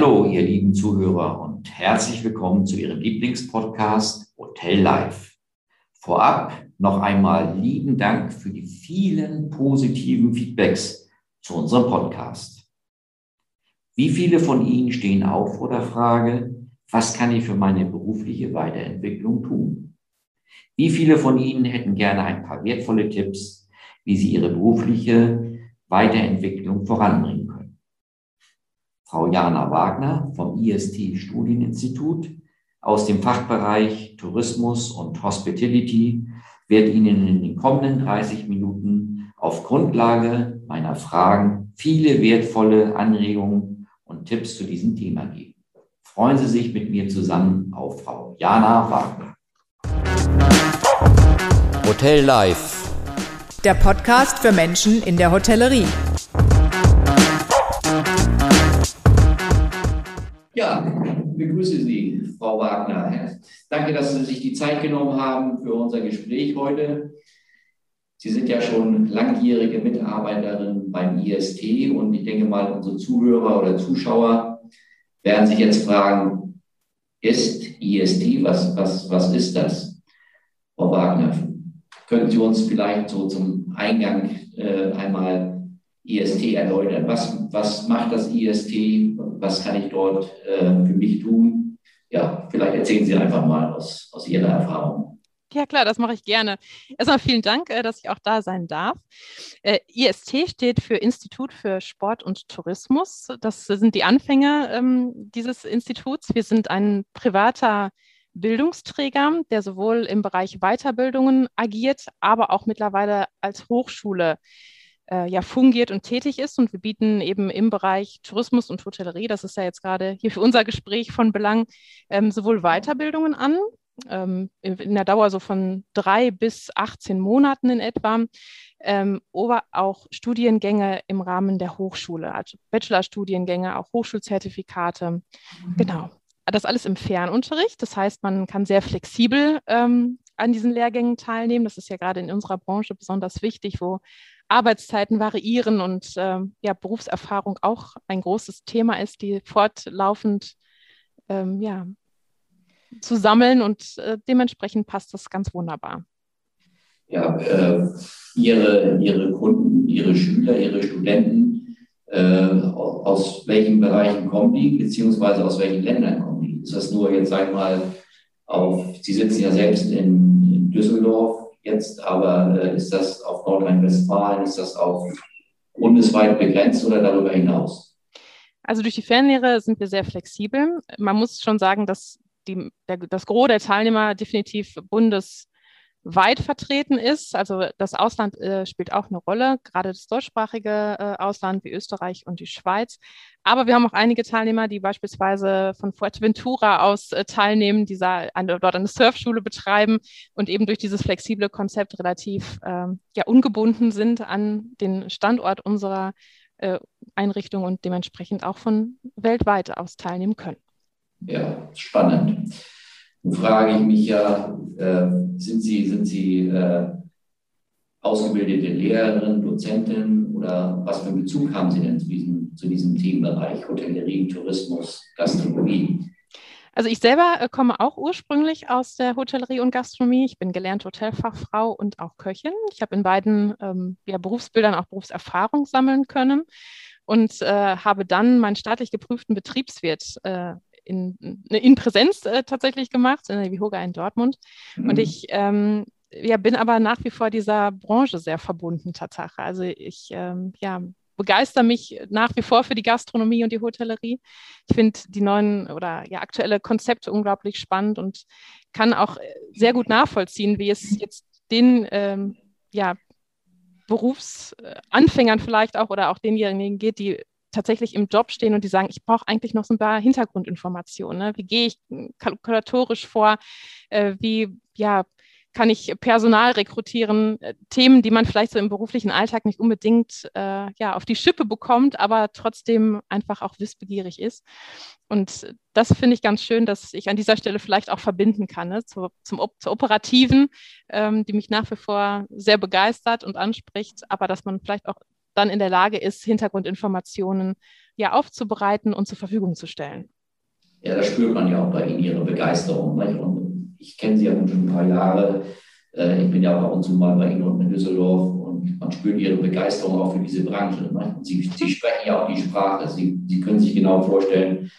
Hallo, ihr lieben Zuhörer und herzlich willkommen zu Ihrem Lieblingspodcast Hotel Live. Vorab noch einmal lieben Dank für die vielen positiven Feedbacks zu unserem Podcast. Wie viele von Ihnen stehen auf vor der Frage, was kann ich für meine berufliche Weiterentwicklung tun? Wie viele von Ihnen hätten gerne ein paar wertvolle Tipps, wie Sie Ihre berufliche Weiterentwicklung voranbringen? Frau Jana Wagner vom IST Studieninstitut aus dem Fachbereich Tourismus und Hospitality wird Ihnen in den kommenden 30 Minuten auf Grundlage meiner Fragen viele wertvolle Anregungen und Tipps zu diesem Thema geben. Freuen Sie sich mit mir zusammen auf Frau Jana Wagner. Hotel Live. Der Podcast für Menschen in der Hotellerie. Ja, begrüße Sie, Frau Wagner. Danke, dass Sie sich die Zeit genommen haben für unser Gespräch heute. Sie sind ja schon langjährige Mitarbeiterin beim IST und ich denke mal, unsere Zuhörer oder Zuschauer werden sich jetzt fragen, ist IST, was, was, was ist das? Frau Wagner, können Sie uns vielleicht so zum Eingang äh, einmal IST erläutern. Was, was macht das IST? Was kann ich dort äh, für mich tun? Ja, vielleicht erzählen Sie einfach mal aus, aus Ihrer Erfahrung. Ja, klar, das mache ich gerne. Erstmal vielen Dank, äh, dass ich auch da sein darf. Äh, IST steht für Institut für Sport und Tourismus. Das sind die Anfänger ähm, dieses Instituts. Wir sind ein privater Bildungsträger, der sowohl im Bereich Weiterbildungen agiert, aber auch mittlerweile als Hochschule ja fungiert und tätig ist. Und wir bieten eben im Bereich Tourismus und Hotellerie, das ist ja jetzt gerade hier für unser Gespräch von Belang, ähm, sowohl Weiterbildungen an, ähm, in der Dauer so von drei bis 18 Monaten in etwa, ähm, aber auch Studiengänge im Rahmen der Hochschule, also Bachelorstudiengänge, auch Hochschulzertifikate. Mhm. Genau. Das alles im Fernunterricht. Das heißt, man kann sehr flexibel ähm, an diesen Lehrgängen teilnehmen. Das ist ja gerade in unserer Branche besonders wichtig, wo Arbeitszeiten variieren und äh, ja, Berufserfahrung auch ein großes Thema ist, die fortlaufend ähm, ja, zu sammeln und äh, dementsprechend passt das ganz wunderbar. Ja, äh, ihre, ihre Kunden, Ihre Schüler, Ihre Studenten, äh, aus welchen Bereichen kommen die, beziehungsweise aus welchen Ländern kommen die? Ist das nur jetzt, sag ich mal, auf, Sie sitzen ja selbst in, in Düsseldorf, jetzt, aber äh, ist das auf Nordrhein-Westfalen, ist das auch bundesweit begrenzt oder darüber hinaus? Also durch die Fernlehre sind wir sehr flexibel. Man muss schon sagen, dass die, der, das Gros der Teilnehmer definitiv bundes weit vertreten ist. Also das Ausland äh, spielt auch eine Rolle, gerade das deutschsprachige äh, Ausland wie Österreich und die Schweiz. Aber wir haben auch einige Teilnehmer, die beispielsweise von Fuerteventura aus äh, teilnehmen, die eine, dort eine Surfschule betreiben und eben durch dieses flexible Konzept relativ ähm, ja, ungebunden sind an den Standort unserer äh, Einrichtung und dementsprechend auch von weltweit aus teilnehmen können. Ja, spannend. Frage ich mich ja, äh, sind Sie, sind Sie äh, ausgebildete Lehrerin, Dozentin oder was für einen Bezug haben Sie denn zu diesem, zu diesem Themenbereich Hotellerie, Tourismus, Gastronomie? Also ich selber äh, komme auch ursprünglich aus der Hotellerie und Gastronomie. Ich bin gelernte Hotelfachfrau und auch Köchin. Ich habe in beiden ähm, ja, Berufsbildern auch Berufserfahrung sammeln können und äh, habe dann meinen staatlich geprüften Betriebswirt äh, in, in Präsenz äh, tatsächlich gemacht, in der Vihoga in Dortmund. Mhm. Und ich ähm, ja, bin aber nach wie vor dieser Branche sehr verbunden, Tatsache. Also ich ähm, ja, begeister mich nach wie vor für die Gastronomie und die Hotellerie. Ich finde die neuen oder ja, aktuelle Konzepte unglaublich spannend und kann auch sehr gut nachvollziehen, wie es jetzt den ähm, ja, Berufsanfängern vielleicht auch oder auch denjenigen geht, die tatsächlich im Job stehen und die sagen, ich brauche eigentlich noch so ein paar Hintergrundinformationen. Ne? Wie gehe ich kalkulatorisch vor? Äh, wie ja, kann ich Personal rekrutieren? Äh, Themen, die man vielleicht so im beruflichen Alltag nicht unbedingt äh, ja, auf die Schippe bekommt, aber trotzdem einfach auch wissbegierig ist. Und das finde ich ganz schön, dass ich an dieser Stelle vielleicht auch verbinden kann ne? zur, zum, zur Operativen, ähm, die mich nach wie vor sehr begeistert und anspricht, aber dass man vielleicht auch dann in der Lage ist, Hintergrundinformationen ja aufzubereiten und zur Verfügung zu stellen. Ja, das spürt man ja auch bei Ihnen, Ihre Begeisterung. Nicht? Und ich kenne Sie ja schon ein paar Jahre. Äh, ich bin ja auch ab und zu mal bei Ihnen unten in Düsseldorf und man spürt Ihre Begeisterung auch für diese Branche. Nicht? Sie, Sie, sprechen ja auch die Sprache. Sie, Sie können sich genau vorstellen,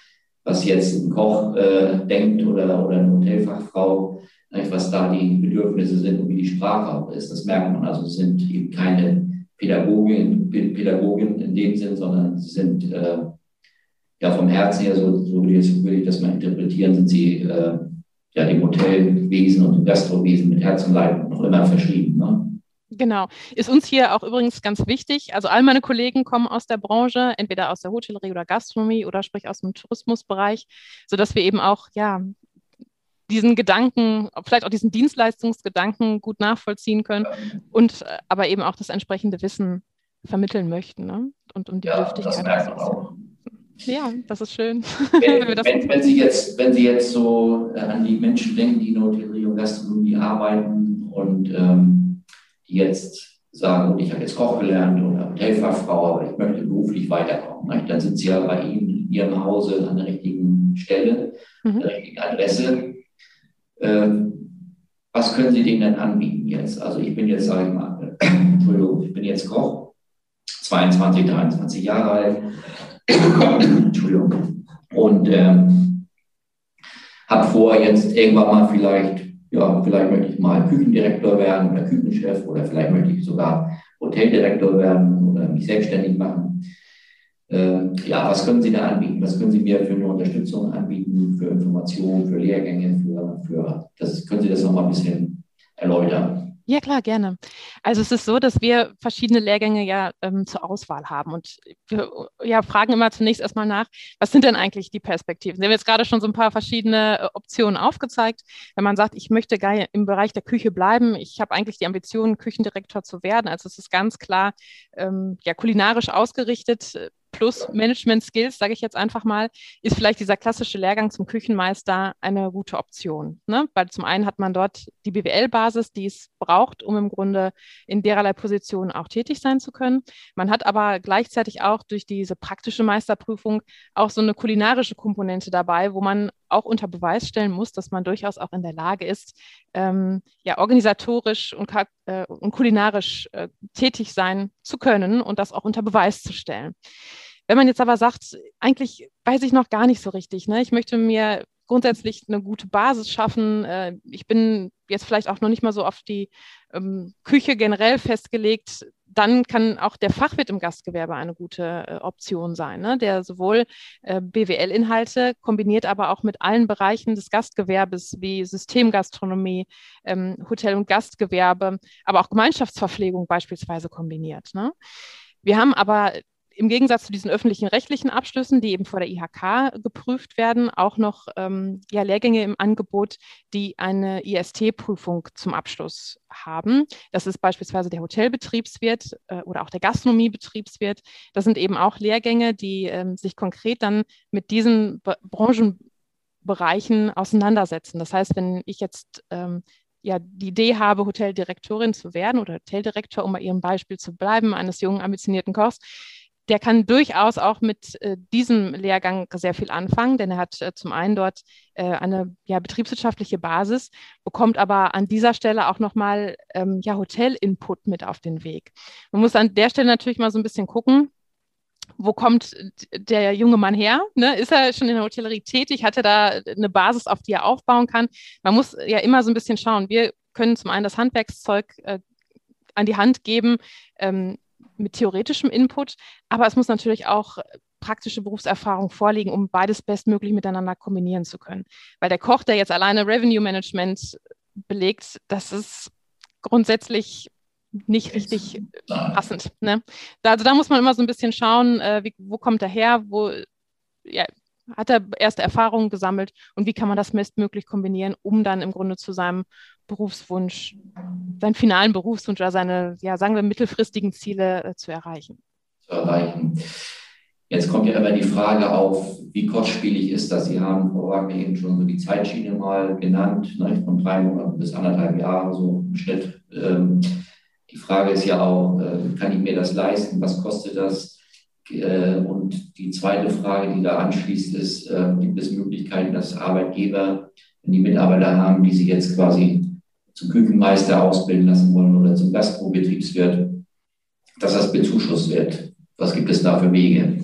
was jetzt ein Koch äh, denkt oder, oder eine Hotelfachfrau, nicht? was da die Bedürfnisse sind und wie die Sprache auch ist. Das merkt man. Also es sind eben keine Pädagogin, Pädagogin in dem Sinn, sondern sie sind äh, ja vom Herzen her, so, so würde, ich, das mal interpretieren, sind sie äh, ja dem Hotelwesen und dem Gastrowesen mit Herz und Leib noch immer verschrieben. Ne? Genau. Ist uns hier auch übrigens ganz wichtig. Also all meine Kollegen kommen aus der Branche, entweder aus der Hotellerie oder Gastronomie oder sprich aus dem Tourismusbereich, sodass wir eben auch ja diesen Gedanken, vielleicht auch diesen Dienstleistungsgedanken gut nachvollziehen können und äh, aber eben auch das entsprechende Wissen vermitteln möchten ne? und um die ja, Bedürftigkeit. Das auch. Ja, das ist schön. Wenn, wenn, wenn, wenn, Sie, jetzt, wenn Sie jetzt so äh, an die Menschen denken, die in Hotellerie und Gastronomie arbeiten und ähm, die jetzt sagen, ich habe jetzt Koch gelernt oder Hotelfachfrau, aber ich möchte beruflich weiterkommen, ne? dann sind Sie ja bei Ihnen in Ihrem Hause an der richtigen Stelle, mhm. an der richtigen Adresse. Ähm, was können Sie denen denn anbieten jetzt? Also ich bin jetzt, sage ich mal, Entschuldigung, ich bin jetzt Koch, 22, 23 Jahre alt, Entschuldigung, und ähm, habe vor, jetzt irgendwann mal vielleicht, ja, vielleicht möchte ich mal Küchendirektor werden oder Küchenchef oder vielleicht möchte ich sogar Hoteldirektor werden oder mich selbstständig machen. Äh, ja, was können Sie da anbieten? Was können Sie mir für eine Unterstützung anbieten, für Informationen, für Lehrgänge, für, für das, können Sie das nochmal ein bisschen erläutern? Ja, klar, gerne. Also es ist so, dass wir verschiedene Lehrgänge ja ähm, zur Auswahl haben und wir ja, fragen immer zunächst erstmal nach, was sind denn eigentlich die Perspektiven? Sie haben jetzt gerade schon so ein paar verschiedene äh, Optionen aufgezeigt. Wenn man sagt, ich möchte gar im Bereich der Küche bleiben, ich habe eigentlich die Ambition, Küchendirektor zu werden, also es ist ganz klar ähm, ja, kulinarisch ausgerichtet, plus Management Skills, sage ich jetzt einfach mal, ist vielleicht dieser klassische Lehrgang zum Küchenmeister eine gute Option. Ne? Weil zum einen hat man dort die BWL-Basis, die es braucht, um im Grunde in dererlei Positionen auch tätig sein zu können. Man hat aber gleichzeitig auch durch diese praktische Meisterprüfung auch so eine kulinarische Komponente dabei, wo man auch unter Beweis stellen muss, dass man durchaus auch in der Lage ist, ähm, ja, organisatorisch und, äh, und kulinarisch äh, tätig sein zu können und das auch unter Beweis zu stellen. Wenn man jetzt aber sagt, eigentlich weiß ich noch gar nicht so richtig, ne? ich möchte mir grundsätzlich eine gute Basis schaffen. Äh, ich bin jetzt vielleicht auch noch nicht mal so auf die ähm, Küche generell festgelegt dann kann auch der Fachwirt im Gastgewerbe eine gute äh, Option sein, ne? der sowohl äh, BWL-Inhalte kombiniert, aber auch mit allen Bereichen des Gastgewerbes wie Systemgastronomie, ähm, Hotel- und Gastgewerbe, aber auch Gemeinschaftsverpflegung beispielsweise kombiniert. Ne? Wir haben aber im Gegensatz zu diesen öffentlichen rechtlichen Abschlüssen, die eben vor der IHK geprüft werden, auch noch ähm, ja, Lehrgänge im Angebot, die eine IST-Prüfung zum Abschluss haben. Das ist beispielsweise der Hotelbetriebswirt äh, oder auch der Gastronomiebetriebswirt. Das sind eben auch Lehrgänge, die ähm, sich konkret dann mit diesen Be Branchenbereichen auseinandersetzen. Das heißt, wenn ich jetzt ähm, ja, die Idee habe, Hoteldirektorin zu werden oder Hoteldirektor, um bei Ihrem Beispiel zu bleiben, eines jungen, ambitionierten Kochs, der kann durchaus auch mit äh, diesem Lehrgang sehr viel anfangen, denn er hat äh, zum einen dort äh, eine ja, betriebswirtschaftliche Basis, bekommt aber an dieser Stelle auch nochmal ähm, ja, Hotel-Input mit auf den Weg. Man muss an der Stelle natürlich mal so ein bisschen gucken, wo kommt der junge Mann her? Ne? Ist er schon in der Hotellerie tätig? Hat er da eine Basis, auf die er aufbauen kann? Man muss ja immer so ein bisschen schauen. Wir können zum einen das Handwerkszeug äh, an die Hand geben, ähm, mit theoretischem Input, aber es muss natürlich auch praktische Berufserfahrung vorliegen, um beides bestmöglich miteinander kombinieren zu können. Weil der Koch, der jetzt alleine Revenue Management belegt, das ist grundsätzlich nicht richtig passend. Ne? Da, also da muss man immer so ein bisschen schauen, äh, wie, wo kommt er her, wo ja, hat er erste Erfahrungen gesammelt und wie kann man das bestmöglich kombinieren, um dann im Grunde zu seinem Berufswunsch, seinen finalen Berufswunsch oder seine, ja, sagen wir, mittelfristigen Ziele äh, zu erreichen. Zu erreichen. Jetzt kommt ja immer die Frage auf, wie kostspielig ist das? Sie haben, Frau Wagner, eben schon so die Zeitschiene mal genannt, ne, von drei Monaten bis anderthalb Jahre so im Schnitt. Ähm, die Frage ist ja auch, äh, kann ich mir das leisten? Was kostet das? Äh, und die zweite Frage, die da anschließt, ist, äh, gibt es Möglichkeiten, dass Arbeitgeber, wenn die Mitarbeiter haben, die sie jetzt quasi zum Küchenmeister ausbilden lassen wollen oder zum Gastrobetriebswirt, dass das bezuschusst wird? Was gibt es da für Wege?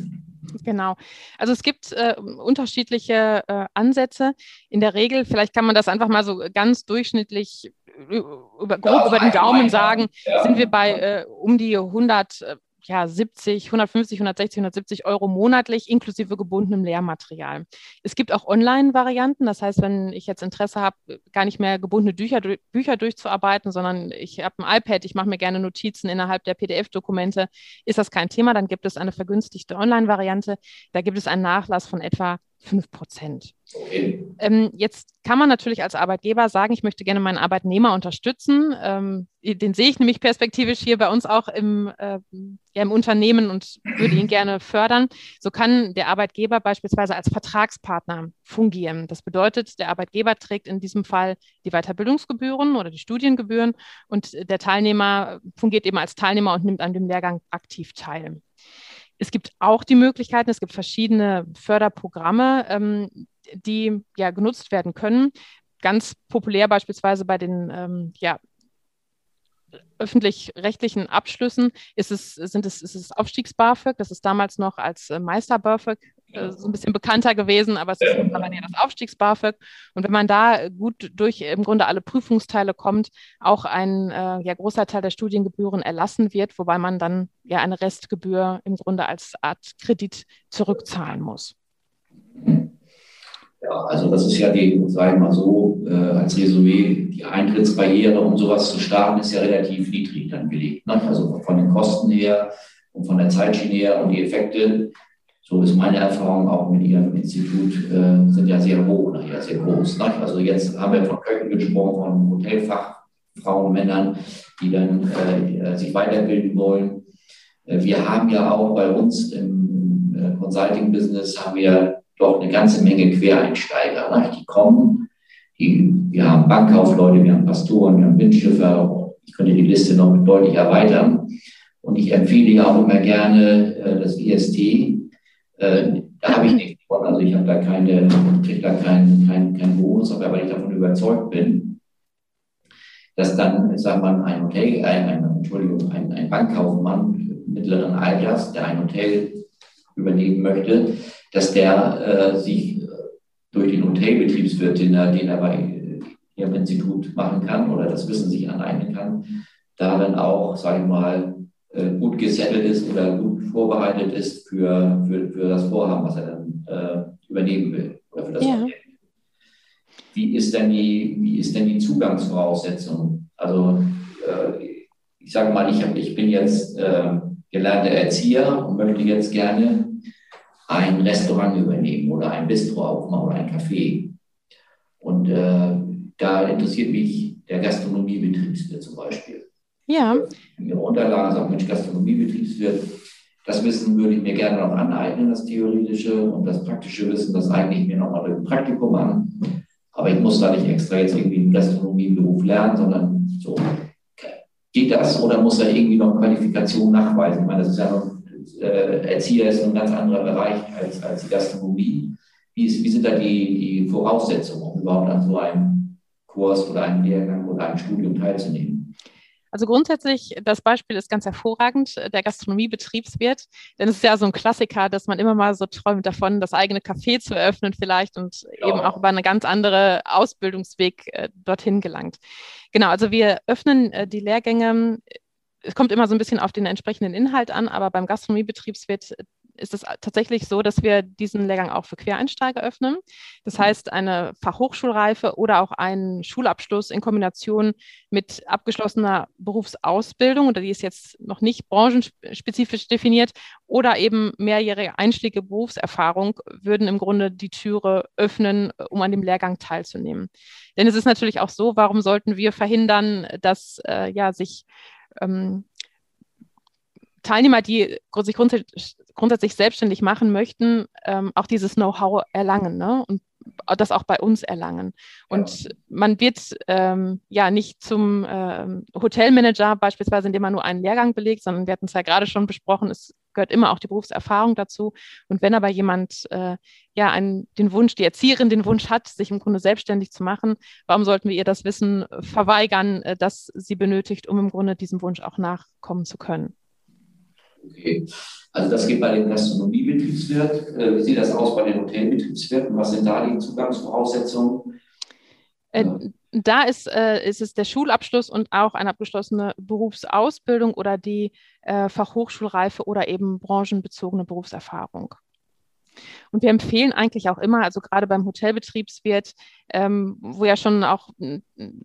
Genau. Also es gibt äh, unterschiedliche äh, Ansätze. In der Regel, vielleicht kann man das einfach mal so ganz durchschnittlich über, grob ja, über den Daumen sagen, ja. sind wir bei äh, um die 100 ja, 70, 150, 160, 170 Euro monatlich inklusive gebundenem Lehrmaterial. Es gibt auch Online-Varianten. Das heißt, wenn ich jetzt Interesse habe, gar nicht mehr gebundene Bücher, Bücher durchzuarbeiten, sondern ich habe ein iPad, ich mache mir gerne Notizen innerhalb der PDF-Dokumente, ist das kein Thema. Dann gibt es eine vergünstigte Online-Variante. Da gibt es einen Nachlass von etwa 5 Prozent. Okay. Ähm, jetzt kann man natürlich als Arbeitgeber sagen, ich möchte gerne meinen Arbeitnehmer unterstützen. Ähm, den sehe ich nämlich perspektivisch hier bei uns auch im, äh, ja, im Unternehmen und würde ihn gerne fördern. So kann der Arbeitgeber beispielsweise als Vertragspartner fungieren. Das bedeutet, der Arbeitgeber trägt in diesem Fall die Weiterbildungsgebühren oder die Studiengebühren und der Teilnehmer fungiert eben als Teilnehmer und nimmt an dem Lehrgang aktiv teil. Es gibt auch die Möglichkeiten, es gibt verschiedene Förderprogramme, ähm, die ja genutzt werden können. Ganz populär beispielsweise bei den ähm, ja, öffentlich-rechtlichen Abschlüssen ist es, sind es, ist es Aufstiegs-BAföG. Das ist damals noch als äh, Meister-BAföG äh, so ein bisschen bekannter gewesen, aber es ist mittlerweile das Aufstiegs-BAföG. Und wenn man da gut durch im Grunde alle Prüfungsteile kommt, auch ein äh, ja, großer Teil der Studiengebühren erlassen wird, wobei man dann ja eine Restgebühr im Grunde als Art Kredit zurückzahlen muss. Ja, also das ist ja die, sagen wir mal so, äh, als Resümee, die Eintrittsbarriere, um sowas zu starten, ist ja relativ niedrig dann gelegt. Ne? Also von den Kosten her und von der Zeitschiene her und die Effekte, so ist meine Erfahrung auch mit Ihrem Institut, äh, sind ja sehr hoch, nachher sehr groß. Ne? Also jetzt haben wir von Köchen gesprochen, von Hotelfachfrauen, Männern, die dann äh, sich weiterbilden wollen. Äh, wir haben ja auch bei uns im äh, Consulting-Business haben wir doch eine ganze Menge Quereinsteiger. Ne? Die kommen, die, wir haben Bankkaufleute, wir haben Pastoren, wir haben Windschiffer. Ich könnte die Liste noch deutlich erweitern. Und ich empfehle ja auch immer gerne äh, das IST. Äh, da habe ich nichts von. Also ich habe da keine, kriege da keinen kein, kein Bonus, aber weil ich davon überzeugt bin, dass dann, sagen wir ein Hotel, ein, ein, Entschuldigung, ein, ein Bankkaufmann mittleren Alters, der ein Hotel übernehmen möchte, dass der äh, sich äh, durch den Hotelbetriebswirt, den er, den er bei Ihrem Institut machen kann oder das Wissen sich aneignen kann, da dann auch, sage ich mal, äh, gut gesettelt ist oder gut vorbereitet ist für, für, für das Vorhaben, was er dann äh, übernehmen will oder für das ja. Wie ist denn die, wie ist denn die Zugangsvoraussetzung? Also äh, ich sage mal, ich, hab, ich bin jetzt äh, gelernter Erzieher und möchte jetzt gerne ein Restaurant übernehmen oder ein Bistro aufmachen oder ein Café. Und äh, da interessiert mich der Gastronomiebetriebswirt zum Beispiel. Ja. In Ihrer Unterlagen sagt, Mensch, Gastronomiebetriebswirt, das Wissen würde ich mir gerne noch aneignen, das theoretische und das praktische Wissen, das eigne ich mir nochmal durch ein Praktikum an. Aber ich muss da nicht extra jetzt irgendwie einen Gastronomieberuf lernen, sondern so. Geht das oder muss er irgendwie noch Qualifikation nachweisen? Ich meine, das ist ja noch äh, Erzieher ist ein ganz anderer Bereich als, als die Gastronomie. Wie, ist, wie sind da die, die Voraussetzungen, um überhaupt an so einem Kurs oder einem Lehrgang oder einem Studium teilzunehmen? Also grundsätzlich, das Beispiel ist ganz hervorragend, der Gastronomiebetriebswirt, denn es ist ja so ein Klassiker, dass man immer mal so träumt davon, das eigene Café zu eröffnen vielleicht und ja. eben auch über einen ganz anderen Ausbildungsweg äh, dorthin gelangt. Genau, also wir öffnen äh, die Lehrgänge es kommt immer so ein bisschen auf den entsprechenden Inhalt an, aber beim Gastronomiebetriebswirt ist es tatsächlich so, dass wir diesen Lehrgang auch für Quereinsteiger öffnen. Das heißt, eine Fachhochschulreife oder auch einen Schulabschluss in Kombination mit abgeschlossener Berufsausbildung, oder die ist jetzt noch nicht branchenspezifisch definiert, oder eben mehrjährige Einstiege Berufserfahrung würden im Grunde die Türe öffnen, um an dem Lehrgang teilzunehmen. Denn es ist natürlich auch so, warum sollten wir verhindern, dass äh, ja sich ähm, Teilnehmer, die sich grundsätzlich, grundsätzlich selbstständig machen möchten, ähm, auch dieses Know-how erlangen ne? und das auch bei uns erlangen. Und ja. man wird ähm, ja nicht zum ähm, Hotelmanager beispielsweise, indem man nur einen Lehrgang belegt, sondern wir hatten es ja gerade schon besprochen, es gehört immer auch die Berufserfahrung dazu. Und wenn aber jemand äh, ja einen, den Wunsch, die Erzieherin den Wunsch hat, sich im Grunde selbstständig zu machen, warum sollten wir ihr das Wissen verweigern, äh, das sie benötigt, um im Grunde diesem Wunsch auch nachkommen zu können? Okay. Also das geht bei dem Gastronomiebetriebswirt. Äh, wie sieht das aus bei den Hotelbetriebswirten? Was sind da die Zugangsvoraussetzungen? Äh, da ist, äh, ist es der Schulabschluss und auch eine abgeschlossene Berufsausbildung oder die äh, Fachhochschulreife oder eben branchenbezogene Berufserfahrung. Und wir empfehlen eigentlich auch immer, also gerade beim Hotelbetriebswirt, ähm, wo ja schon auch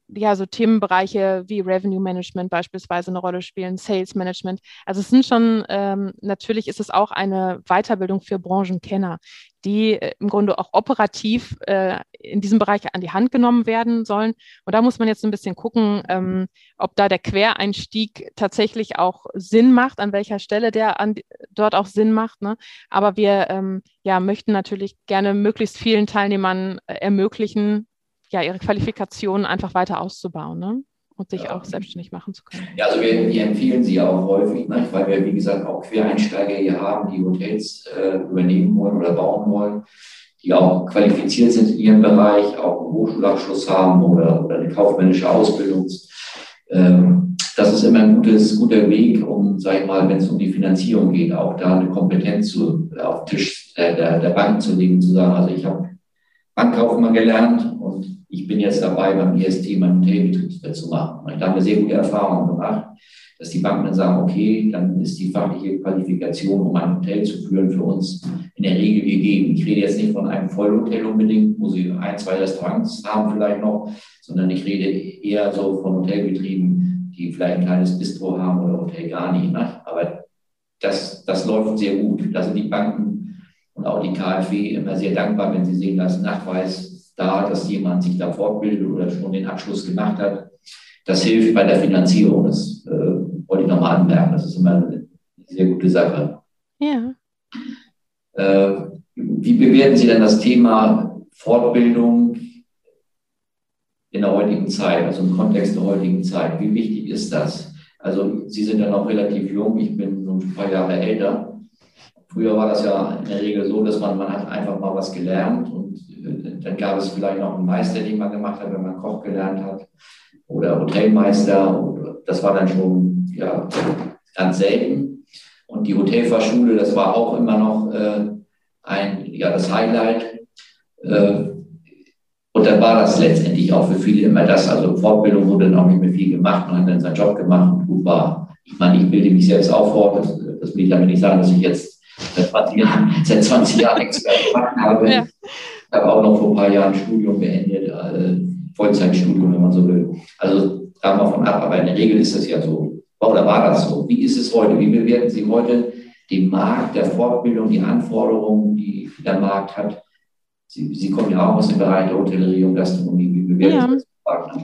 ja, so Themenbereiche wie Revenue Management beispielsweise eine Rolle spielen, Sales Management. Also es sind schon, ähm, natürlich ist es auch eine Weiterbildung für Branchenkenner, die äh, im Grunde auch operativ äh, in diesem Bereich an die Hand genommen werden sollen. Und da muss man jetzt ein bisschen gucken, ähm, ob da der Quereinstieg tatsächlich auch Sinn macht, an welcher Stelle der an, dort auch Sinn macht. Ne? Aber wir ähm, ja, möchten natürlich gerne möglichst vielen Teilnehmern äh, ermöglichen, ja, ihre Qualifikationen einfach weiter auszubauen. Ne? Und sich ja. auch selbstständig machen zu können. Ja, also wir, wir empfehlen sie ja auch häufig, ne? weil wir, wie gesagt, auch Quereinsteiger hier haben, die Hotels äh, übernehmen wollen oder bauen wollen, die auch qualifiziert sind in ihrem Bereich, auch einen Hochschulabschluss haben oder, oder eine kaufmännische Ausbildung. Ähm, das ist immer ein gutes, guter Weg, um, sag ich mal, wenn es um die Finanzierung geht, auch da eine Kompetenz zu, auf den Tisch der, der, der Bank zu legen, zu sagen, also ich habe Bankkaufmann gelernt und ich bin jetzt dabei, beim IST meinen Hotelbetriebswirt zu machen. Und da haben wir sehr gute Erfahrungen gemacht, dass die Banken dann sagen, okay, dann ist die fachliche Qualifikation, um ein Hotel zu führen, für uns in der Regel gegeben. Ich rede jetzt nicht von einem Vollhotel unbedingt, wo sie ein, zwei Restaurants haben vielleicht noch, sondern ich rede eher so von Hotelbetrieben, die vielleicht ein kleines Bistro haben oder Hotel gar nicht. Ne? Aber das, das läuft sehr gut. Da sind die Banken und auch die KfW immer sehr dankbar, wenn sie sehen, dass Nachweis da, dass jemand sich da fortbildet oder schon den Abschluss gemacht hat. Das hilft bei der Finanzierung. Das äh, wollte ich nochmal anmerken. Das ist immer eine sehr gute Sache. Ja. Äh, wie bewerten Sie denn das Thema Fortbildung in der heutigen Zeit, also im Kontext der heutigen Zeit? Wie wichtig ist das? Also Sie sind ja noch relativ jung, ich bin so ein paar Jahre älter. Früher war das ja in der Regel so, dass man, man hat einfach mal was gelernt und dann gab es vielleicht noch einen Meister, den man gemacht hat, wenn man Koch gelernt hat, oder Hotelmeister. Das war dann schon ja, ganz selten. Und die Hotelfachschule, das war auch immer noch äh, ein, ja, das Highlight. Äh, und dann war das letztendlich auch für viele immer das. Also Fortbildung wurde auch nicht mehr viel gemacht. Man hat dann seinen Job gemacht und gut war. Ich meine, ich bilde mich selbst auch fort. Das, das will ich damit nicht sagen, dass ich jetzt seit 20 Jahren, seit 20 Jahren nichts mehr gemacht habe. Ja. Ich habe auch noch vor ein paar Jahren Studium beendet, äh, Vollzeitstudium, wenn man so will. Also davon ab, aber in der Regel ist das ja so. Oder war das so? Wie ist es heute? Wie bewerten Sie heute den Markt der Fortbildung, die Anforderungen, die der Markt hat? Sie, Sie kommen ja auch aus dem Bereich der Hotellerie und Gastronomie. Wie bewerten ja. Sie das?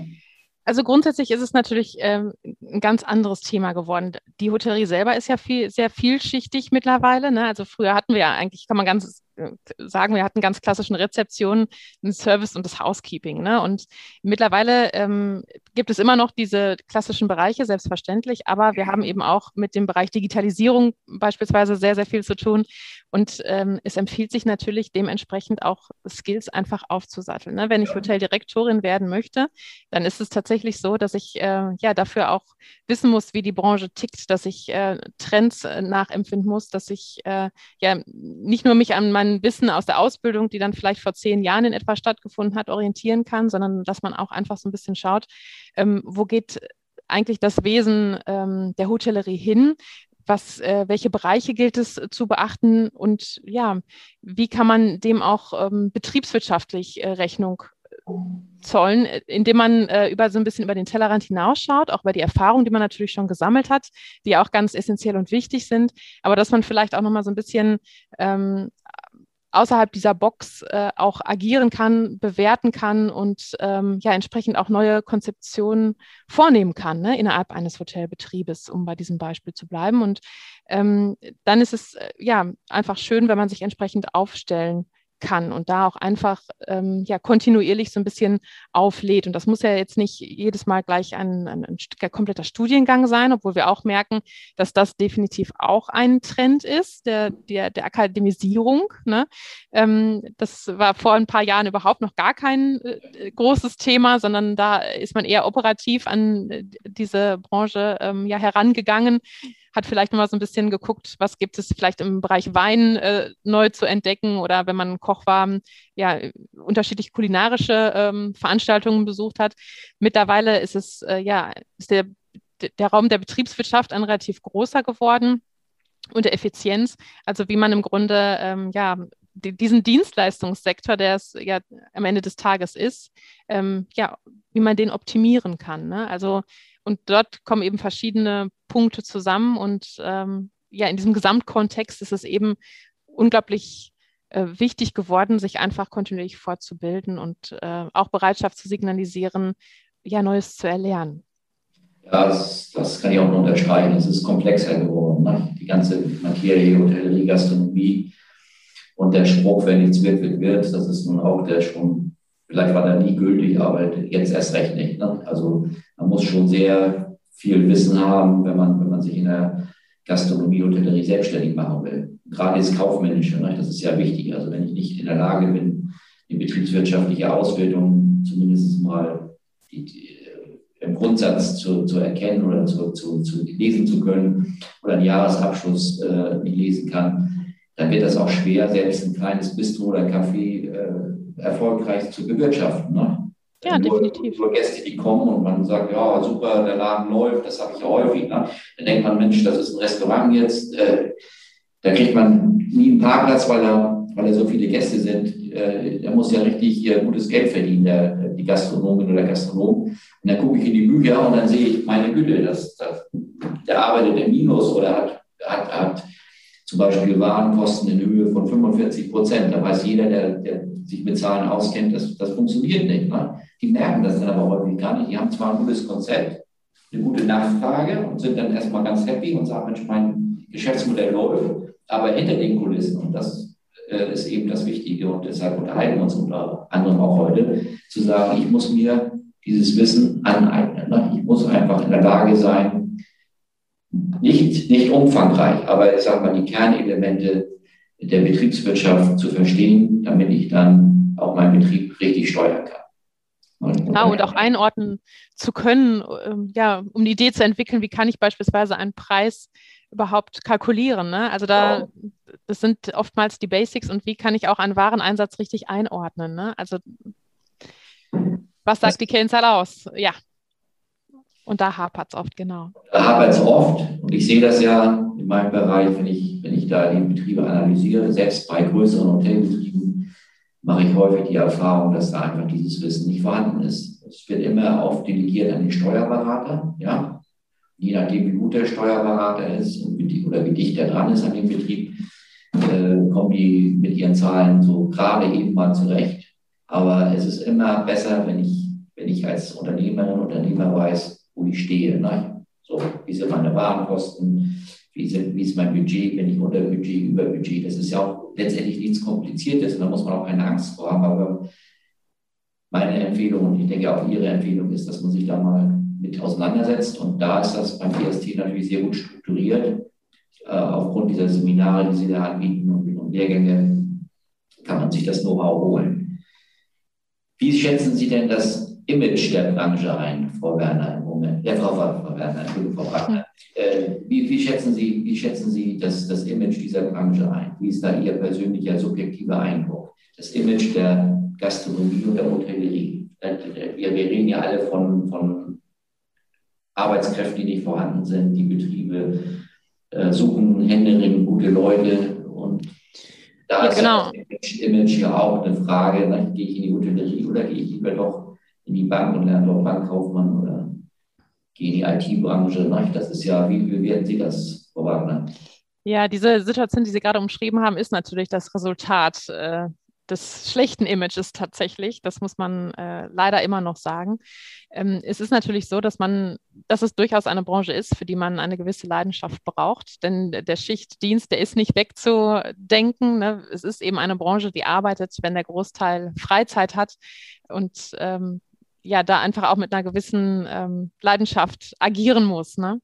Also grundsätzlich ist es natürlich ähm, ein ganz anderes Thema geworden. Die Hotellerie selber ist ja viel, sehr vielschichtig mittlerweile. Ne? Also früher hatten wir ja eigentlich, kann man ganz sagen, wir hatten ganz klassischen Rezeptionen, den Service und das Housekeeping. Ne? Und mittlerweile ähm, gibt es immer noch diese klassischen Bereiche, selbstverständlich, aber wir haben eben auch mit dem Bereich Digitalisierung beispielsweise sehr, sehr viel zu tun. Und ähm, es empfiehlt sich natürlich dementsprechend auch Skills einfach aufzusatteln. Ne? Wenn ich Hoteldirektorin werden möchte, dann ist es tatsächlich so, dass ich äh, ja dafür auch wissen muss, wie die Branche tickt, dass ich äh, Trends äh, nachempfinden muss, dass ich äh, ja nicht nur mich an meinen an Wissen aus der Ausbildung, die dann vielleicht vor zehn Jahren in etwa stattgefunden hat, orientieren kann, sondern dass man auch einfach so ein bisschen schaut, ähm, wo geht eigentlich das Wesen ähm, der Hotellerie hin? Was, äh, welche Bereiche gilt es zu beachten und ja, wie kann man dem auch ähm, betriebswirtschaftlich äh, Rechnung zollen, indem man äh, über so ein bisschen über den Tellerrand hinausschaut, auch über die Erfahrungen, die man natürlich schon gesammelt hat, die auch ganz essentiell und wichtig sind, aber dass man vielleicht auch nochmal so ein bisschen ähm, außerhalb dieser Box äh, auch agieren kann, bewerten kann und ähm, ja entsprechend auch neue Konzeptionen vornehmen kann ne, innerhalb eines Hotelbetriebes, um bei diesem Beispiel zu bleiben. Und ähm, dann ist es äh, ja einfach schön, wenn man sich entsprechend aufstellen kann und da auch einfach ähm, ja, kontinuierlich so ein bisschen auflädt. Und das muss ja jetzt nicht jedes Mal gleich ein, ein, ein, kompletter Studiengang sein, obwohl wir auch merken, dass das definitiv auch ein Trend ist, der, der, der Akademisierung. Ne? Ähm, das war vor ein paar Jahren überhaupt noch gar kein äh, großes Thema, sondern da ist man eher operativ an äh, diese Branche ähm, ja herangegangen hat vielleicht nochmal so ein bisschen geguckt, was gibt es vielleicht im Bereich Wein äh, neu zu entdecken oder wenn man Koch war, ja, unterschiedliche kulinarische ähm, Veranstaltungen besucht hat. Mittlerweile ist es, äh, ja, ist der, der Raum der Betriebswirtschaft ein relativ großer geworden und der Effizienz. Also wie man im Grunde, ähm, ja, diesen Dienstleistungssektor, der es ja am Ende des Tages ist, ähm, ja, wie man den optimieren kann. Ne? Also und dort kommen eben verschiedene Punkte zusammen. Und ähm, ja, in diesem Gesamtkontext ist es eben unglaublich äh, wichtig geworden, sich einfach kontinuierlich fortzubilden und äh, auch Bereitschaft zu signalisieren, ja, Neues zu erlernen. Ja, das, das kann ich auch nur unterstreichen. Es ist komplexer geworden. Ne? Die ganze Materie, Hotellerie, Gastronomie. Und der Spruch, wenn nichts wird, wird, wird, das ist nun auch der schon Vielleicht war der nie gültig, aber jetzt erst recht nicht. Ne? Also man muss schon sehr viel Wissen haben, wenn man, wenn man sich in der Gastronomie, und Hotellerie selbstständig machen will. Gerade das Kaufmännische, ne? das ist ja wichtig. Also wenn ich nicht in der Lage bin, die betriebswirtschaftliche Auswertung zumindest mal die, die, im Grundsatz zu, zu erkennen oder zu, zu, zu lesen zu können oder einen Jahresabschluss äh, nicht lesen kann, dann wird das auch schwer, selbst ein kleines Bistro oder Café äh, erfolgreich zu bewirtschaften. Ne? Ja, nur, definitiv. Nur Gäste, die kommen und man sagt, ja, super, der Laden läuft, das habe ich ja häufig. Ne? Dann denkt man, Mensch, das ist ein Restaurant jetzt. Äh, da kriegt man nie einen Parkplatz, weil da, weil da so viele Gäste sind. Äh, der muss ja richtig äh, gutes Geld verdienen, der, die Gastronomin oder Gastronom. Und dann gucke ich in die Bücher und dann sehe ich, meine Güte, das, das, der arbeitet im Minus oder hat, hat, hat zum Beispiel Warenkosten in Höhe von 45 Prozent. Da weiß jeder, der, der sich mit Zahlen auskennt, das, das funktioniert nicht. Ne? Die merken das dann aber häufig gar nicht. Die haben zwar ein gutes Konzept, eine gute Nachfrage und sind dann erstmal ganz happy und sagen, Mensch, mein Geschäftsmodell läuft, aber hinter den Kulissen, und das äh, ist eben das Wichtige und deshalb unterhalten wir uns unter anderem auch heute, zu sagen, ich muss mir dieses Wissen aneignen. Ne? Ich muss einfach in der Lage sein, nicht, nicht umfangreich, aber ich sage mal, die Kernelemente der Betriebswirtschaft zu verstehen, damit ich dann auch meinen Betrieb richtig steuern kann. Und, genau, und auch einordnen zu können, ähm, ja, um die Idee zu entwickeln, wie kann ich beispielsweise einen Preis überhaupt kalkulieren. Ne? Also da, das sind oftmals die Basics und wie kann ich auch einen Wareneinsatz richtig einordnen. Ne? Also was sagt das, die Kennzahl aus? Ja. Und da hapert es oft, genau. Da hapert es oft. Und ich sehe das ja in meinem Bereich, wenn ich, wenn ich da die Betriebe analysiere, selbst bei größeren Hotelbetrieben, mache ich häufig die Erfahrung, dass da einfach dieses Wissen nicht vorhanden ist. Es wird immer oft delegiert an den Steuerberater, ja. Je nachdem, wie gut der Steuerberater ist und wie, oder wie dicht er dran ist an dem Betrieb, äh, kommen die mit ihren Zahlen so gerade eben mal zurecht. Aber es ist immer besser, wenn ich, wenn ich als Unternehmerin, Unternehmer weiß, wo ich stehe. Ne? So, wie sind meine Warenkosten? Wie, sind, wie ist mein Budget? Bin ich unter Budget, über Budget? Das ist ja auch letztendlich nichts Kompliziertes und da muss man auch keine Angst vor haben. Aber meine Empfehlung und ich denke auch Ihre Empfehlung ist, dass man sich da mal mit auseinandersetzt. Und da ist das beim PST natürlich sehr gut strukturiert. Äh, aufgrund dieser Seminare, die Sie da anbieten und Lehrgänge, kann man sich das Know-how holen. Wie schätzen Sie denn das Image der Branche ein, Frau Werner? Moment, ja, Frau, Frau Werner, Frau Wagner. Äh, wie, wie, schätzen Sie, wie schätzen Sie das, das Image dieser Branche ein? Wie ist da Ihr persönlicher, subjektiver Eindruck? Das Image der Gastronomie und der Hotellerie. Äh, wir, wir reden ja alle von, von Arbeitskräften, die nicht vorhanden sind. Die Betriebe äh, suchen händeringend gute Leute. Und da ja, ist genau. das Image ja auch eine Frage, na, gehe ich in die Hotellerie oder gehe ich lieber doch in die Bank und lerne dort Bankkaufmann oder gehe in die IT-Branche. Das ist ja, wie bewerten Sie das, Frau Wagner? Ja, diese Situation, die Sie gerade umschrieben haben, ist natürlich das Resultat äh, des schlechten Images tatsächlich. Das muss man äh, leider immer noch sagen. Ähm, es ist natürlich so, dass man, dass es durchaus eine Branche ist, für die man eine gewisse Leidenschaft braucht. Denn der Schichtdienst, der ist nicht wegzudenken. Ne? Es ist eben eine Branche, die arbeitet, wenn der Großteil Freizeit hat und ähm, ja, da einfach auch mit einer gewissen ähm, Leidenschaft agieren muss. Ne?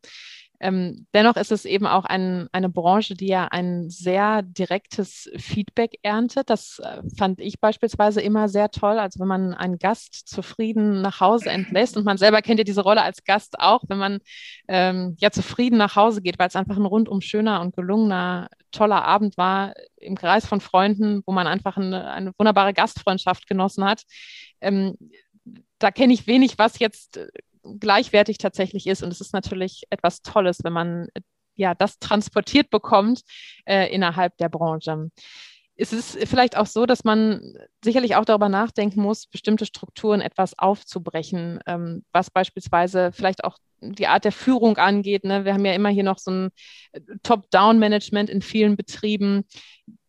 Ähm, dennoch ist es eben auch ein, eine Branche, die ja ein sehr direktes Feedback erntet. Das äh, fand ich beispielsweise immer sehr toll. Also wenn man einen Gast zufrieden nach Hause entlässt und man selber kennt ja diese Rolle als Gast auch, wenn man ähm, ja zufrieden nach Hause geht, weil es einfach ein rundum schöner und gelungener, toller Abend war im Kreis von Freunden, wo man einfach eine, eine wunderbare Gastfreundschaft genossen hat. Ähm, da kenne ich wenig, was jetzt äh, gleichwertig tatsächlich ist. Und es ist natürlich etwas Tolles, wenn man ja das transportiert bekommt äh, innerhalb der Branche. Es ist vielleicht auch so, dass man sicherlich auch darüber nachdenken muss, bestimmte Strukturen etwas aufzubrechen, ähm, was beispielsweise vielleicht auch die Art der Führung angeht. Ne? Wir haben ja immer hier noch so ein äh, Top-Down-Management in vielen Betrieben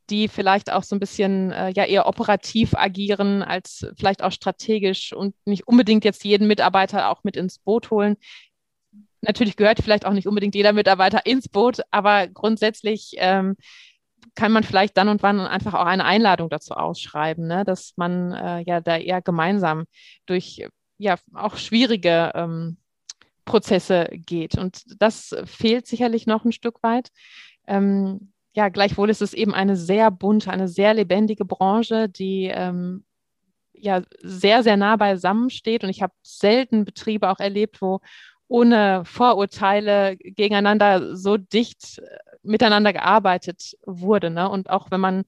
die vielleicht auch so ein bisschen äh, ja eher operativ agieren als vielleicht auch strategisch und nicht unbedingt jetzt jeden Mitarbeiter auch mit ins Boot holen. Natürlich gehört vielleicht auch nicht unbedingt jeder Mitarbeiter ins Boot, aber grundsätzlich ähm, kann man vielleicht dann und wann einfach auch eine Einladung dazu ausschreiben, ne? dass man äh, ja da eher gemeinsam durch ja auch schwierige ähm, Prozesse geht. Und das fehlt sicherlich noch ein Stück weit. Ähm, ja, gleichwohl ist es eben eine sehr bunte, eine sehr lebendige Branche, die ähm, ja sehr, sehr nah beisammen steht. Und ich habe selten Betriebe auch erlebt, wo ohne Vorurteile gegeneinander so dicht äh, miteinander gearbeitet wurde. Ne? Und auch wenn man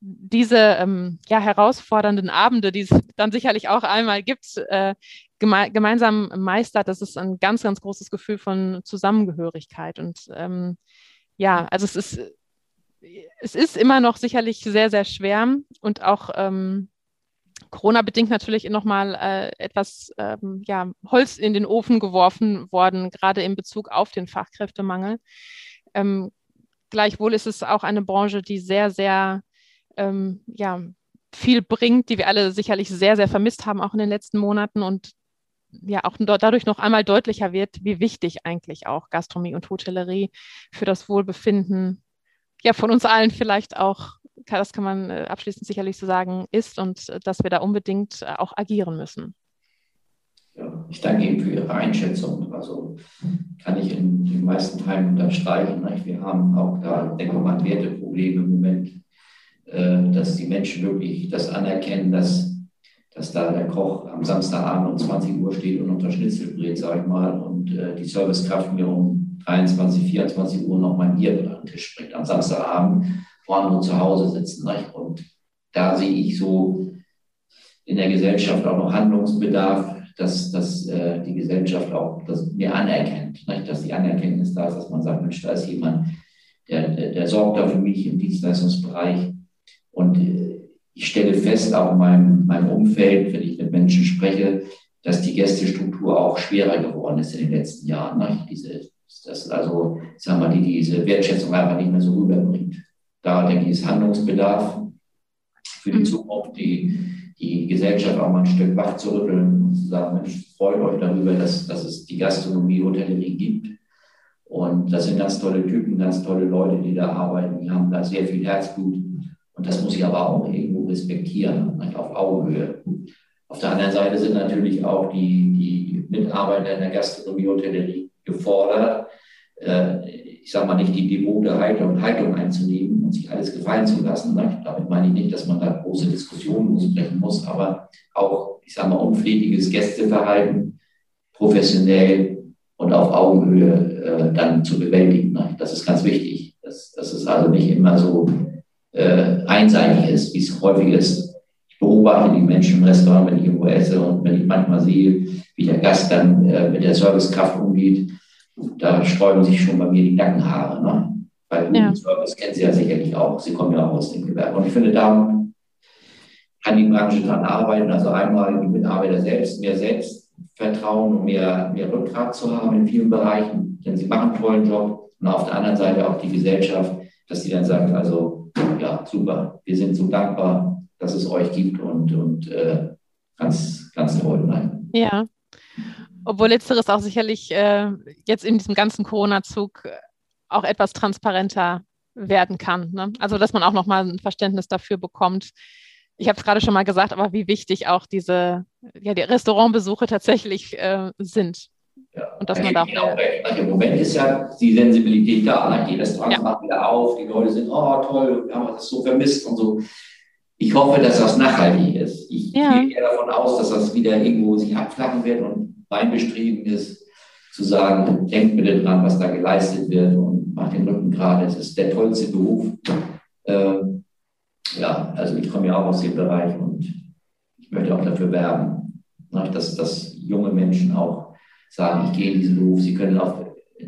diese ähm, ja, herausfordernden Abende, die es dann sicherlich auch einmal gibt, äh, geme gemeinsam meistert, das ist ein ganz, ganz großes Gefühl von Zusammengehörigkeit. Und ähm, ja, also es ist, es ist immer noch sicherlich sehr, sehr schwer und auch ähm, Corona-bedingt natürlich nochmal äh, etwas ähm, ja, Holz in den Ofen geworfen worden, gerade in Bezug auf den Fachkräftemangel. Ähm, gleichwohl ist es auch eine Branche, die sehr, sehr ähm, ja, viel bringt, die wir alle sicherlich sehr, sehr vermisst haben, auch in den letzten Monaten und ja auch dadurch noch einmal deutlicher wird, wie wichtig eigentlich auch Gastronomie und Hotellerie für das Wohlbefinden ja von uns allen vielleicht auch, das kann man äh, abschließend sicherlich so sagen, ist und äh, dass wir da unbedingt äh, auch agieren müssen. Ja, ich danke Ihnen für Ihre Einschätzung. Also kann ich in den meisten Teilen unterstreichen. Wir haben auch da, mal, Werteprobleme im Moment, dass die Menschen wirklich das anerkennen, dass dass da der Koch am Samstagabend um 20 Uhr steht und unter Schnitzel brät, sag ich mal, und äh, die Servicekraft mir um 23, 24 Uhr noch mein Bier an den Tisch bringt, am Samstagabend, wo andere zu Hause sitzen. Nicht? Und da sehe ich so in der Gesellschaft auch noch Handlungsbedarf, dass, dass äh, die Gesellschaft auch das mir anerkennt, nicht? dass die Anerkenntnis da ist, dass man sagt, Mensch, da ist jemand, der, der, der sorgt da für mich im Dienstleistungsbereich. Und äh, ich stelle fest, auch in meinem, meinem Umfeld, wenn ich mit Menschen spreche, dass die Gästestruktur auch schwerer geworden ist in den letzten Jahren. Ne? Diese, das also, sagen wir, die diese Wertschätzung einfach nicht mehr so rüberbringt. Da denke ich, ist Handlungsbedarf für die mhm. Zukunft, die, die Gesellschaft auch mal ein Stück wach zu rütteln und zu sagen, Mensch, freut euch darüber, dass, dass es die Gastronomie, Hotellerie gibt. Und das sind ganz tolle Typen, ganz tolle Leute, die da arbeiten. Die haben da sehr viel Herzblut. Und das muss ich aber auch irgendwo respektieren, auf Augenhöhe. Auf der anderen Seite sind natürlich auch die, die Mitarbeiter in der Gastronomie und Hotellerie gefordert, äh, ich sage mal nicht die devote Haltung, Haltung einzunehmen und sich alles gefallen zu lassen. Damit meine ich nicht, dass man da große Diskussionen losbrechen muss, aber auch, ich sage mal, unflätiges Gästeverhalten professionell und auf Augenhöhe äh, dann zu bewältigen. Das ist ganz wichtig. Das, das ist also nicht immer so äh, einseitig ist, wie es häufig ist. Ich beobachte die Menschen im Restaurant, wenn ich irgendwo esse und wenn ich manchmal sehe, wie der Gast dann äh, mit der Servicekraft umgeht, da sträuben sich schon bei mir die Nackenhaare. Ne? Weil ja. Service kennen Sie ja sicherlich auch. Sie kommen ja auch aus dem Gewerbe. Und ich finde, da kann die Branche dran arbeiten. Also einmal die Mitarbeiter selbst, mehr Selbstvertrauen und mehr, mehr Rückgrat zu haben in vielen Bereichen, denn sie machen einen tollen Job. Und auf der anderen Seite auch die Gesellschaft, dass sie dann sagt, also ja, super, wir sind so dankbar, dass es euch gibt und, und äh, ganz, ganz toll. Nein. Ja. Obwohl letzteres auch sicherlich äh, jetzt in diesem ganzen Corona-Zug auch etwas transparenter werden kann. Ne? Also dass man auch nochmal ein Verständnis dafür bekommt. Ich habe es gerade schon mal gesagt, aber wie wichtig auch diese ja, die Restaurantbesuche tatsächlich äh, sind. Ja, und dass man da auch also Im Moment ist ja die Sensibilität da. Ne? Die Restaurants ja. machen wieder auf, die Leute sind, oh toll, wir haben das so vermisst und so. Ich hoffe, dass das nachhaltig ist. Ich ja. gehe davon aus, dass das wieder irgendwo sich abflachen wird und mein Bestreben ist, zu sagen, denkt bitte dran, was da geleistet wird und macht den Rücken gerade. Es ist der tollste Beruf. Ähm, ja, also ich komme ja auch aus dem Bereich und ich möchte auch dafür werben, ne, dass, dass junge Menschen auch sagen, ich gehe in diesen Beruf, sie können auf,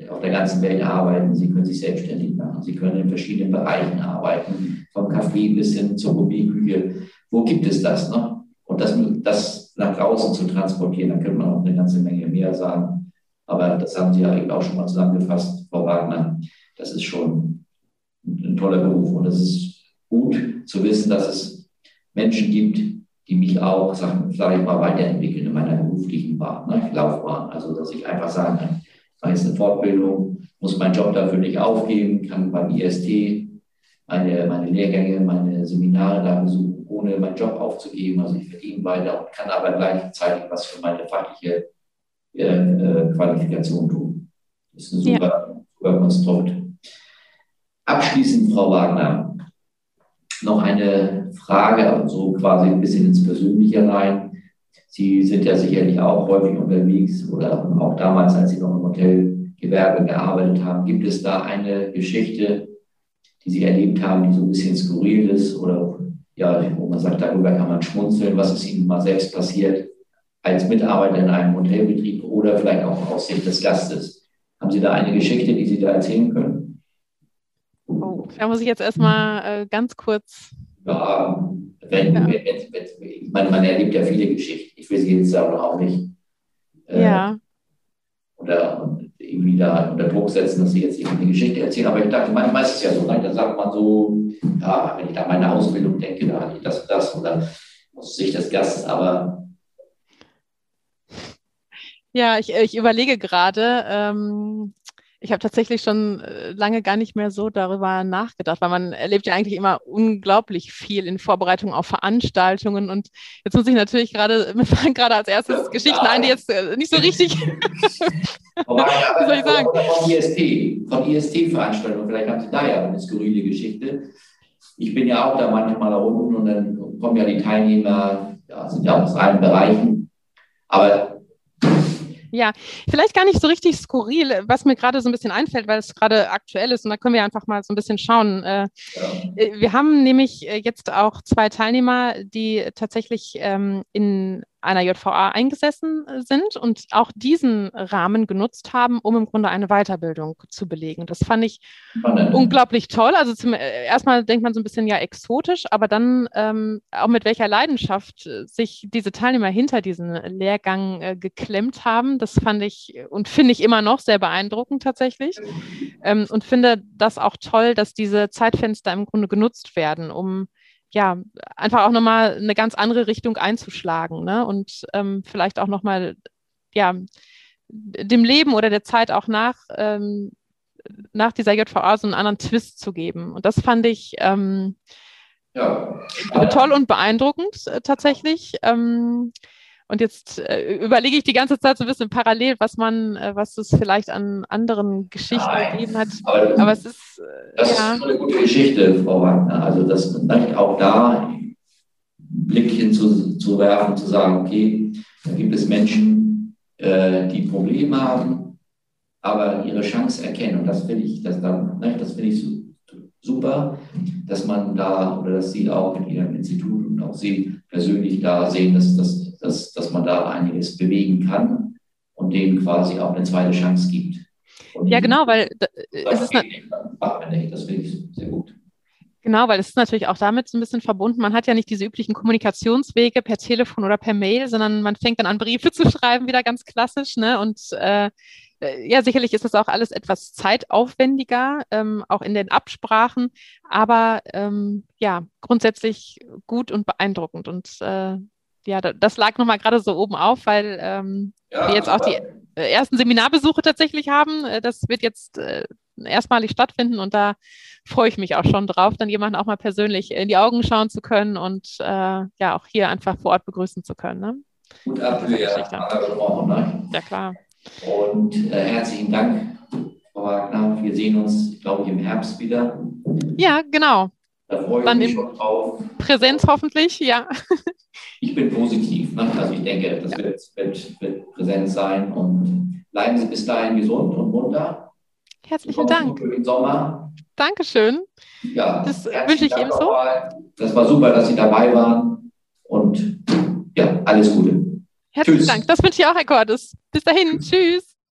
auf der ganzen Welt arbeiten, sie können sich selbstständig machen, sie können in verschiedenen Bereichen arbeiten, vom Café bis hin zur Gourmetküche. Wo gibt es das? Ne? Und das, das nach draußen zu transportieren, da könnte man auch eine ganze Menge mehr sagen. Aber das haben Sie ja eben auch schon mal zusammengefasst, Frau Wagner. Das ist schon ein toller Beruf. Und es ist gut zu wissen, dass es Menschen gibt, die mich auch, sag, sag ich mal, weiterentwickeln in meiner beruflichen Bahn, ne, Laufbahn. Also, dass ich einfach sagen kann, mache jetzt eine Fortbildung, muss meinen Job dafür nicht aufgeben, kann beim IST meine, meine Lehrgänge, meine Seminare da besuchen, ohne meinen Job aufzugeben. Also ich verdiene weiter und kann aber gleichzeitig was für meine fachliche äh, äh, Qualifikation tun. Das ist ein super, ja. super Konstrukt. Abschließend, Frau Wagner, noch eine Frage, so quasi ein bisschen ins Persönliche rein. Sie sind ja sicherlich auch häufig unterwegs oder auch damals, als Sie noch im Hotelgewerbe gearbeitet haben. Gibt es da eine Geschichte, die Sie erlebt haben, die so ein bisschen skurril ist oder ja, wo man sagt, darüber kann man schmunzeln, was ist Ihnen mal selbst passiert als Mitarbeiter in einem Hotelbetrieb oder vielleicht auch aus Sicht des Gastes. Haben Sie da eine Geschichte, die Sie da erzählen können? Da muss ich jetzt erstmal äh, ganz kurz. Ja, wenn, ja. Wenn, wenn, ich meine, man erlebt ja viele Geschichten. Ich will sie jetzt aber auch nicht. Äh, ja. Oder irgendwie da unter Druck setzen, dass sie jetzt irgendwie eine Geschichte erzählen. Aber ich dachte, manchmal ist es ja so, ne? da sagt man so, ja, wenn ich an meine Ausbildung denke, da hatte ich das und das oder aus Sicht des Gastes, aber ja, ich, ich überlege gerade, ähm, ich habe tatsächlich schon äh, lange gar nicht mehr so darüber nachgedacht, weil man erlebt ja eigentlich immer unglaublich viel in Vorbereitung auf Veranstaltungen. Und jetzt muss ich natürlich gerade, mir fallen gerade als erstes Geschichten ein, die jetzt äh, nicht so richtig. Was soll ich sagen? Von IST, von IST-Veranstaltungen, vielleicht haben Sie da ja eine skurrile Geschichte. Ich bin ja auch da manchmal da unten und dann kommen ja die Teilnehmer, ja, sind ja aus allen Bereichen. Aber ja, vielleicht gar nicht so richtig skurril, was mir gerade so ein bisschen einfällt, weil es gerade aktuell ist. Und da können wir einfach mal so ein bisschen schauen. Äh, ja. Wir haben nämlich äh, jetzt auch zwei Teilnehmer, die tatsächlich ähm, in einer JVA eingesessen äh, sind und auch diesen Rahmen genutzt haben, um im Grunde eine Weiterbildung zu belegen. Das fand ich Spannend. unglaublich toll. Also zum, äh, erstmal denkt man so ein bisschen ja exotisch, aber dann ähm, auch mit welcher Leidenschaft äh, sich diese Teilnehmer hinter diesen Lehrgang äh, geklemmt haben. Das fand ich und finde ich immer noch sehr beeindruckend tatsächlich. Ähm, und finde das auch toll, dass diese Zeitfenster im Grunde genutzt werden, um ja, einfach auch nochmal eine ganz andere Richtung einzuschlagen ne? und ähm, vielleicht auch nochmal, ja, dem Leben oder der Zeit auch nach, ähm, nach dieser JVA so einen anderen Twist zu geben. Und das fand ich ähm, ja. toll und beeindruckend äh, tatsächlich. Ähm, und jetzt äh, überlege ich die ganze Zeit so ein bisschen parallel, was man, äh, was es vielleicht an anderen Geschichten Nein, gegeben hat. Aber, aber es ist. Äh, das ja. ist eine gute Geschichte, Frau Wagner. Also, das vielleicht auch da einen Blick hinzuwerfen, zu sagen, okay, da gibt es Menschen, äh, die Probleme haben, aber ihre Chance erkennen. Und das finde ich, das, ne, das finde ich super, dass man da oder dass Sie auch mit Ihrem Institut und auch Sie persönlich da sehen, dass das dass, dass man da einiges bewegen kann und denen quasi auch eine zweite Chance gibt. Und ja, genau, weil es ist das finde ich sehr gut. Genau, weil es ist natürlich auch damit so ein bisschen verbunden. Man hat ja nicht diese üblichen Kommunikationswege per Telefon oder per Mail, sondern man fängt dann an, Briefe zu schreiben, wieder ganz klassisch. Ne? Und äh, äh, ja, sicherlich ist das auch alles etwas zeitaufwendiger, ähm, auch in den Absprachen, aber ähm, ja, grundsätzlich gut und beeindruckend. Und äh, ja, das lag nochmal gerade so oben auf, weil ähm, ja, wir jetzt auch die äh, ersten Seminarbesuche tatsächlich haben. Äh, das wird jetzt äh, erstmalig stattfinden und da freue ich mich auch schon drauf, dann jemanden auch mal persönlich in die Augen schauen zu können und äh, ja auch hier einfach vor Ort begrüßen zu können. Ne? Gut ab Ihr Engagement. Ne? Ja, klar. Und äh, herzlichen Dank, Frau Wagner. Wir sehen uns, glaube ich, im Herbst wieder. Ja, genau. Da freue ich Dann mich im schon drauf. Präsenz hoffentlich, ja. Ich bin positiv. Ne? Also ich denke, das Ja. wird, wird, wird präsent sein. Und bleiben Sie bis dahin gesund und munter. Herzlichen Dank. durch den Sommer. Dankeschön. Ja, Das, wünsche ich Dank ebenso. Das war super, dass Sie dabei waren. Und ja, alles Gute. Herzlichen Tschüss. Dank. Das wünsche ich auch, Herr Cordes. Bis dahin. Tschüss.